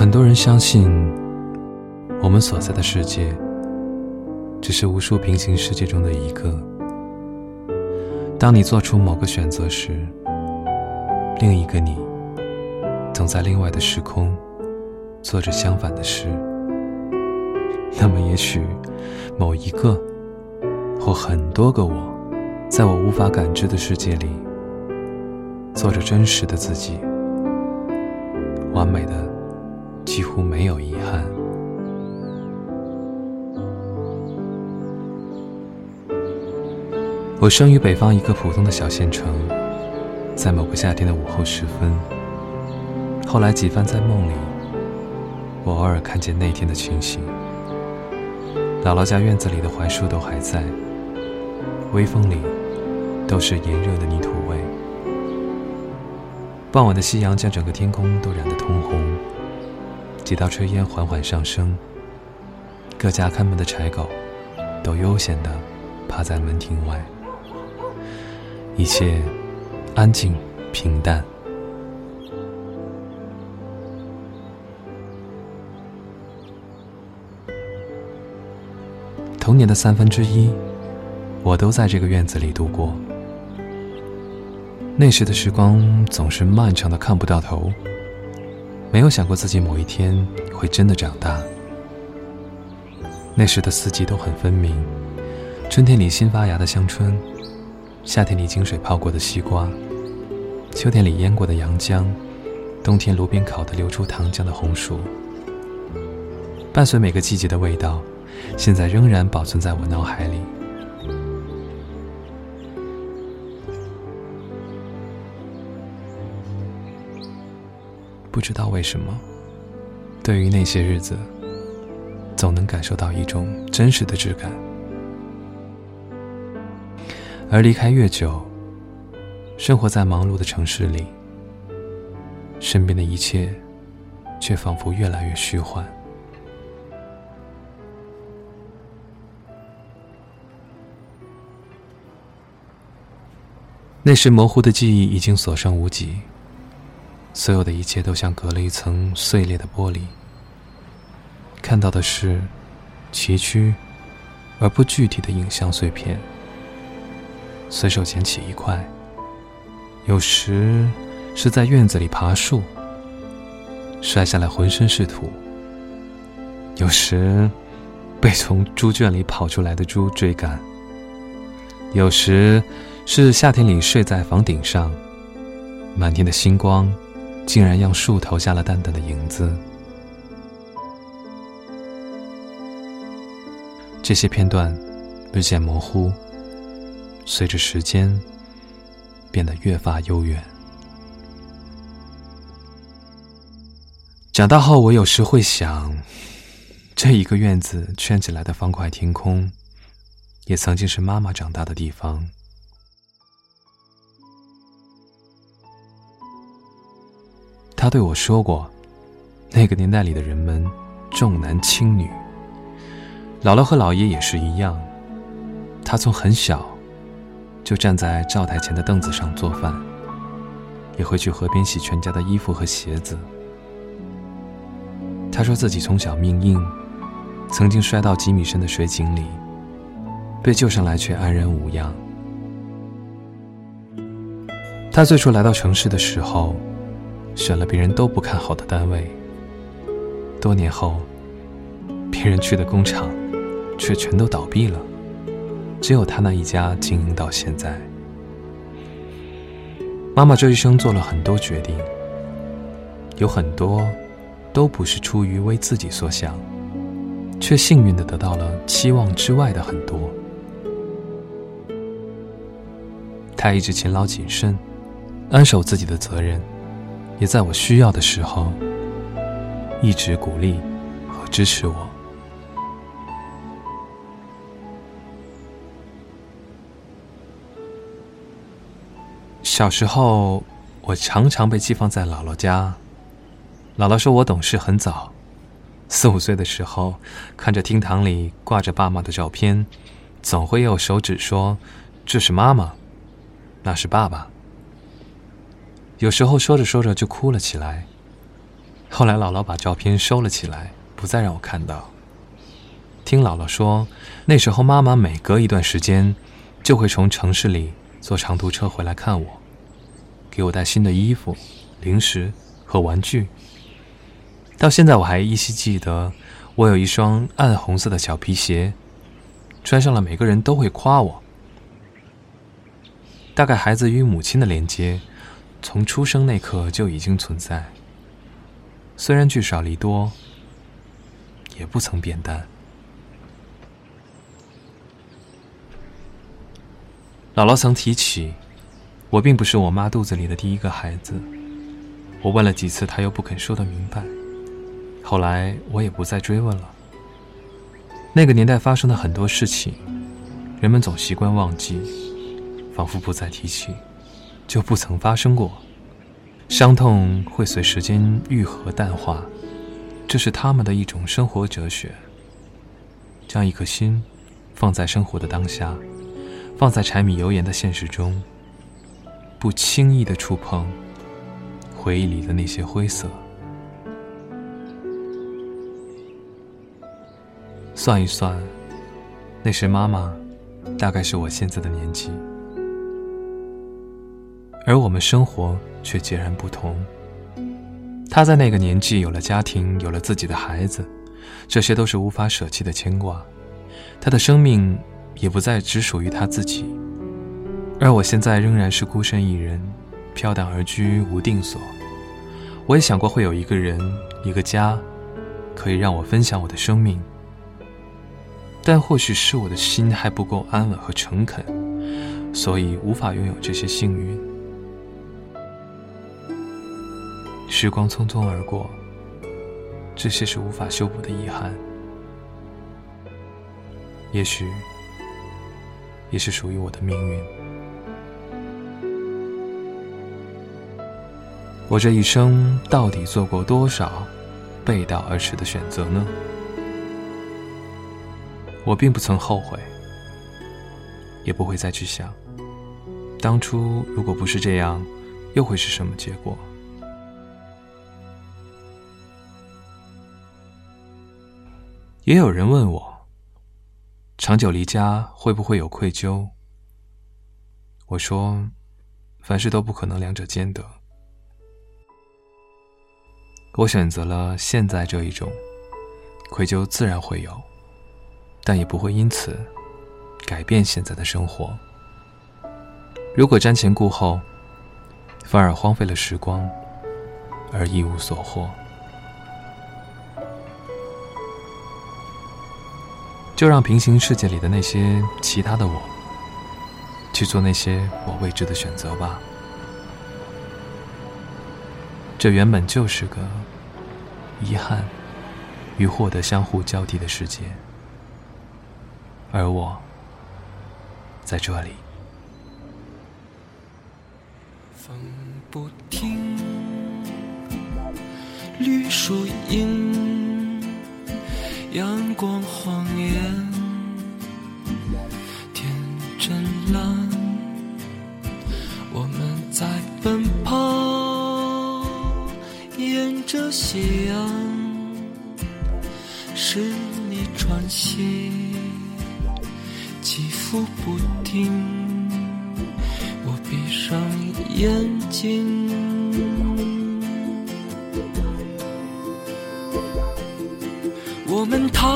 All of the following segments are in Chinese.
很多人相信，我们所在的世界只是无数平行世界中的一个。当你做出某个选择时，另一个你总在另外的时空做着相反的事。那么，也许某一个或很多个我，在我无法感知的世界里，做着真实的自己，完美的。几乎没有遗憾。我生于北方一个普通的小县城，在某个夏天的午后时分，后来几番在梦里，我偶尔看见那天的情形。姥姥家院子里的槐树都还在，微风里都是炎热的泥土味。傍晚的夕阳将整个天空都染得通红。几道炊烟缓缓上升，各家看门的柴狗都悠闲地趴在门庭外，一切安静平淡。童年的三分之一，我都在这个院子里度过。那时的时光总是漫长的看不到头。没有想过自己某一天会真的长大。那时的四季都很分明：春天里新发芽的香椿，夏天里经水泡过的西瓜，秋天里腌过的洋姜，冬天炉边烤的流出糖浆的红薯。伴随每个季节的味道，现在仍然保存在我脑海里。不知道为什么，对于那些日子，总能感受到一种真实的质感。而离开越久，生活在忙碌的城市里，身边的一切，却仿佛越来越虚幻。那时模糊的记忆已经所剩无几。所有的一切都像隔了一层碎裂的玻璃，看到的是崎岖而不具体的影像碎片。随手捡起一块，有时是在院子里爬树，摔下来浑身是土；有时被从猪圈里跑出来的猪追赶；有时是夏天里睡在房顶上，满天的星光。竟然让树投下了淡淡的影子。这些片段日渐模糊，随着时间变得越发悠远。长大后，我有时会想，这一个院子圈起来的方块天空，也曾经是妈妈长大的地方。他对我说过，那个年代里的人们重男轻女。姥姥和姥爷也是一样。他从很小就站在灶台前的凳子上做饭，也会去河边洗全家的衣服和鞋子。他说自己从小命硬，曾经摔到几米深的水井里，被救上来却安然无恙。他最初来到城市的时候。选了别人都不看好的单位，多年后，别人去的工厂却全都倒闭了，只有他那一家经营到现在。妈妈这一生做了很多决定，有很多都不是出于为自己所想，却幸运的得到了期望之外的很多。她一直勤劳谨慎，安守自己的责任。也在我需要的时候，一直鼓励和支持我。小时候，我常常被寄放在姥姥家。姥姥说我懂事很早，四五岁的时候，看着厅堂里挂着爸妈的照片，总会用手指说：“这是妈妈，那是爸爸。”有时候说着说着就哭了起来，后来姥姥把照片收了起来，不再让我看到。听姥姥说，那时候妈妈每隔一段时间，就会从城市里坐长途车回来看我，给我带新的衣服、零食和玩具。到现在我还依稀记得，我有一双暗红色的小皮鞋，穿上了每个人都会夸我。大概孩子与母亲的连接，从出生那刻就已经存在。虽然聚少离多，也不曾变淡。姥姥曾提起，我并不是我妈肚子里的第一个孩子。我问了几次，她又不肯说得明白。后来我也不再追问了。那个年代发生的很多事情，人们总习惯忘记，仿佛不再提起，就不曾发生过。伤痛会随时间愈合淡化，这是他们的一种生活哲学。将一颗心放在生活的当下。放在柴米油盐的现实中，不轻易的触碰回忆里的那些灰色。算一算，那时妈妈大概是我现在的年纪，而我们生活却截然不同。他在那个年纪有了家庭，有了自己的孩子，这些都是无法舍弃的牵挂。他的生命。也不再只属于他自己，而我现在仍然是孤身一人，飘荡而居，无定所。我也想过会有一个人，一个家，可以让我分享我的生命，但或许是我的心还不够安稳和诚恳，所以无法拥有这些幸运。时光匆匆而过，这些是无法修补的遗憾。也许。也是属于我的命运。我这一生到底做过多少背道而驰的选择呢？我并不曾后悔，也不会再去想，当初如果不是这样，又会是什么结果？也有人问我。长久离家会不会有愧疚？我说，凡事都不可能两者兼得。我选择了现在这一种，愧疚自然会有，但也不会因此改变现在的生活。如果瞻前顾后，反而荒废了时光，而一无所获。就让平行世界里的那些其他的我，去做那些我未知的选择吧。这原本就是个遗憾与获得相互交替的世界，而我在这里。风不停，绿树荫。阳光晃眼，天真蓝，我们在奔跑，沿着夕阳，是你喘息，起伏不停，我闭上眼睛。我们躺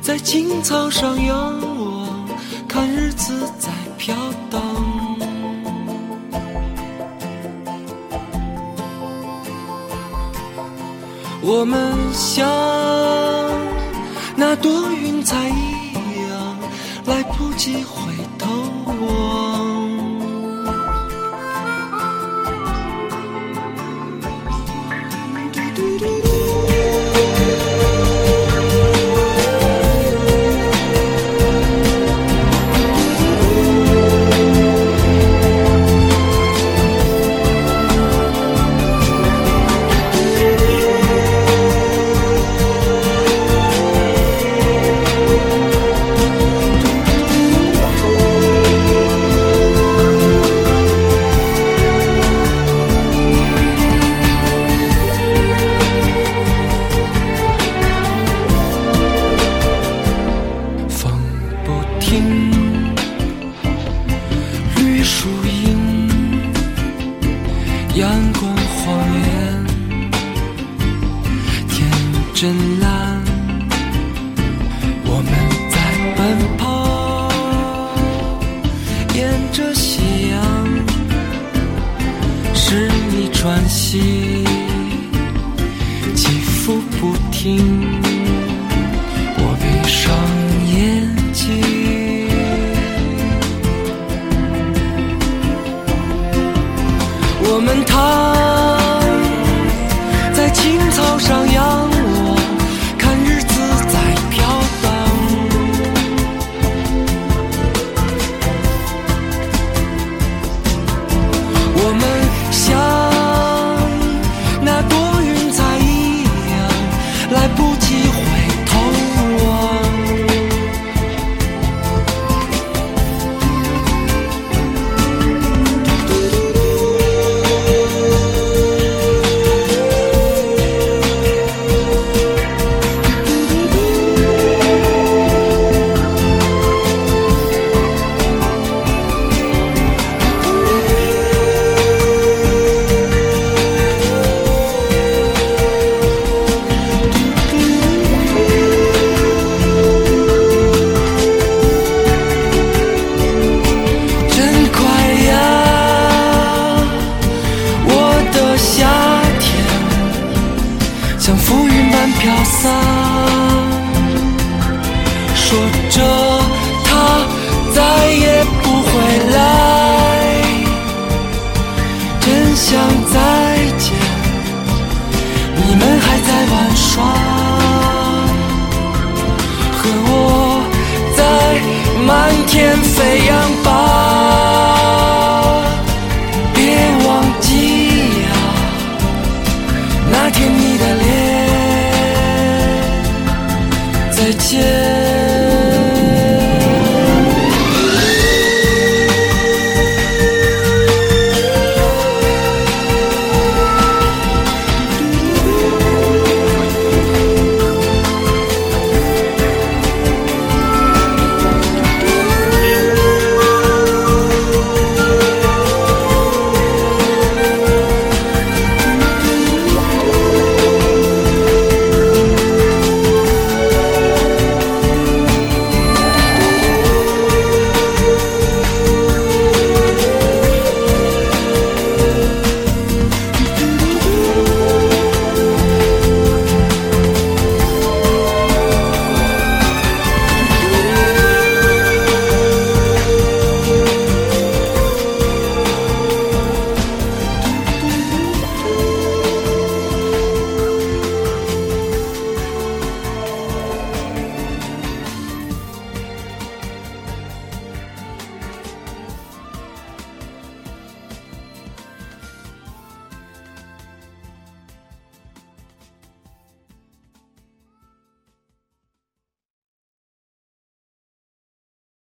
在青草上仰望，看日子在飘荡。我们像那朵云彩一样，来不及回阳光晃眼天真蓝，我们在奔跑，沿着夕阳。是你喘息起伏不停。霜和我在漫天飞扬吧